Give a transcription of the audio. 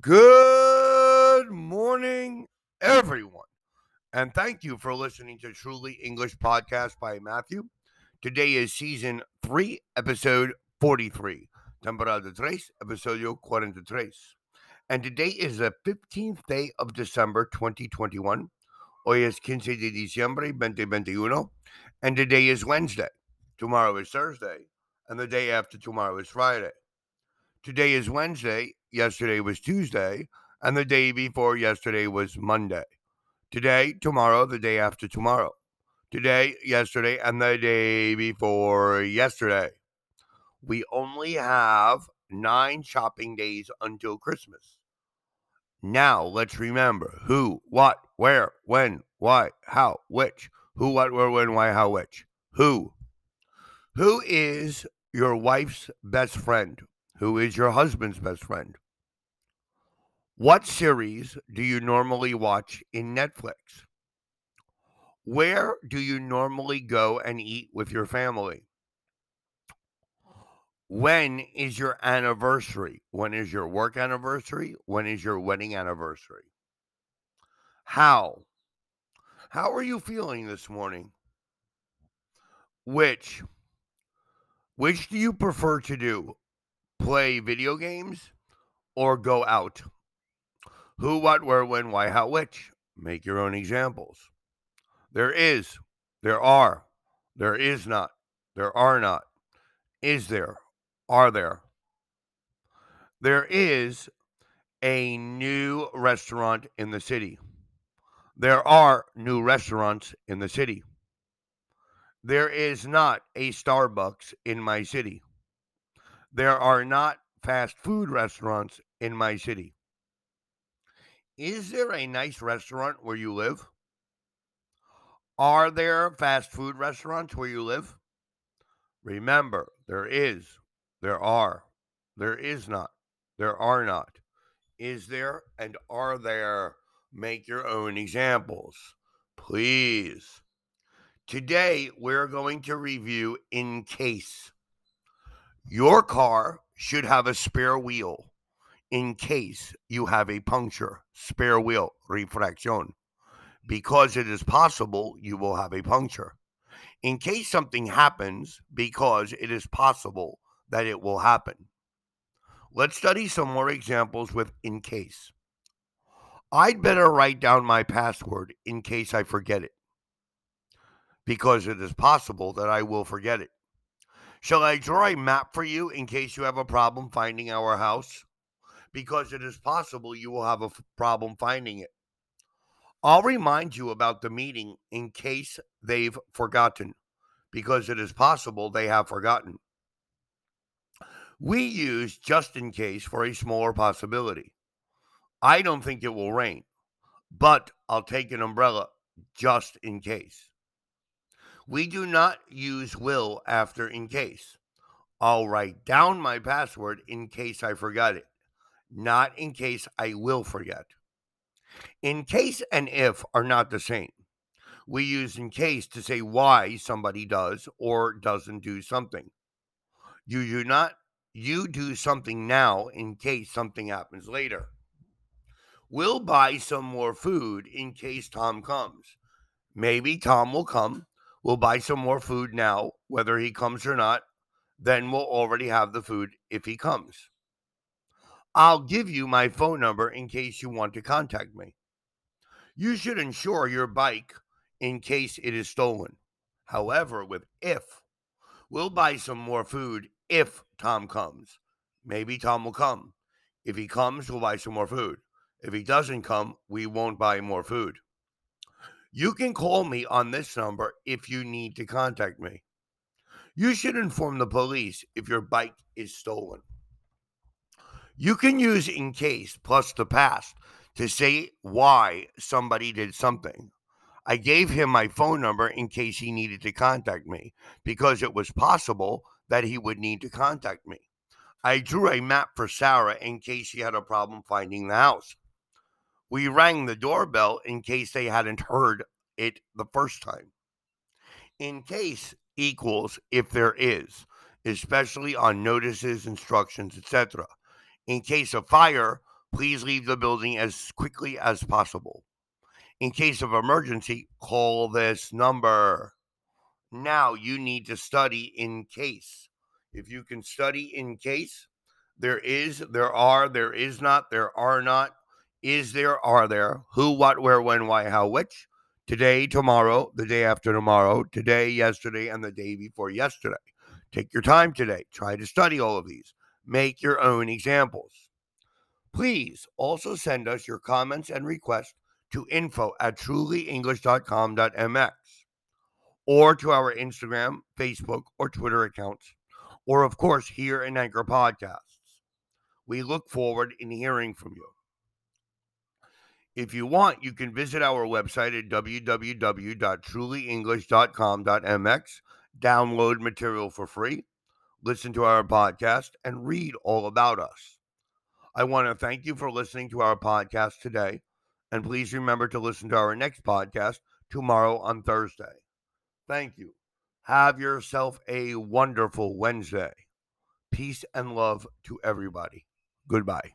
Good morning, everyone. And thank you for listening to Truly English Podcast by Matthew. Today is season 3, episode 43. Temporada 3, episodio 43. And today is the 15th day of December 2021. Hoy es 15 de diciembre 2021. And today is Wednesday. Tomorrow is Thursday. And the day after tomorrow is Friday. Today is Wednesday. Yesterday was Tuesday. And the day before yesterday was Monday. Today, tomorrow, the day after tomorrow. Today, yesterday, and the day before yesterday. We only have nine shopping days until Christmas. Now, let's remember who, what, where, when, why, how, which. Who, what, where, when, why, how, which. Who. Who is your wife's best friend? Who is your husband's best friend? What series do you normally watch in Netflix? Where do you normally go and eat with your family? When is your anniversary? When is your work anniversary? When is your wedding anniversary? How? How are you feeling this morning? Which? Which do you prefer to do? Play video games or go out? Who, what, where, when, why, how, which. Make your own examples. There is, there are, there is not, there are not. Is there, are there? There is a new restaurant in the city. There are new restaurants in the city. There is not a Starbucks in my city. There are not fast food restaurants in my city. Is there a nice restaurant where you live? Are there fast food restaurants where you live? Remember, there is, there are, there is not, there are not. Is there and are there? Make your own examples, please. Today, we're going to review in case. Your car should have a spare wheel in case you have a puncture, spare wheel, refraction. Because it is possible you will have a puncture. In case something happens, because it is possible that it will happen. Let's study some more examples with in case. I'd better write down my password in case I forget it, because it is possible that I will forget it. Shall I draw a map for you in case you have a problem finding our house? because it is possible you will have a f- problem finding it. I'll remind you about the meeting in case they've forgotten, because it is possible they have forgotten. We use just in case for a smaller possibility. I don't think it will rain, but I'll take an umbrella just in case. We do not use will after in case. I'll write down my password in case I forgot it not in case I will forget. In case and if are not the same. We use in case to say why somebody does or doesn't do something. You do not you do something now in case something happens later. We'll buy some more food in case Tom comes. Maybe Tom will come. We'll buy some more food now, whether he comes or not. Then we'll already have the food if he comes. I'll give you my phone number in case you want to contact me. You should insure your bike in case it is stolen. However, with if, we'll buy some more food if Tom comes. Maybe Tom will come. If he comes, we'll buy some more food. If he doesn't come, we won't buy more food. You can call me on this number if you need to contact me. You should inform the police if your bike is stolen. You can use in case plus the past to say why somebody did something. I gave him my phone number in case he needed to contact me because it was possible that he would need to contact me. I drew a map for Sarah in case she had a problem finding the house. We rang the doorbell in case they hadn't heard it the first time. In case equals if there is, especially on notices, instructions, etc. In case of fire, please leave the building as quickly as possible. In case of emergency, call this number. Now you need to study in case. If you can study in case, there is, there are, there is not, there are not, is there, are there, who, what, where, when, why, how, which, today, tomorrow, the day after tomorrow, today, yesterday, and the day before yesterday. Take your time today. Try to study all of these. Make your own examples. Please also send us your comments and requests to info at trulyenglish.com.mx or to our Instagram, Facebook, or Twitter accounts, or of course here in Anchor Podcasts. We look forward in hearing from you. If you want, you can visit our website at www.trulyenglish.com.mx, download material for free, listen to our podcast, and read all about us. I want to thank you for listening to our podcast today, and please remember to listen to our next podcast tomorrow on Thursday. Thank you. Have yourself a wonderful Wednesday. Peace and love to everybody. Goodbye.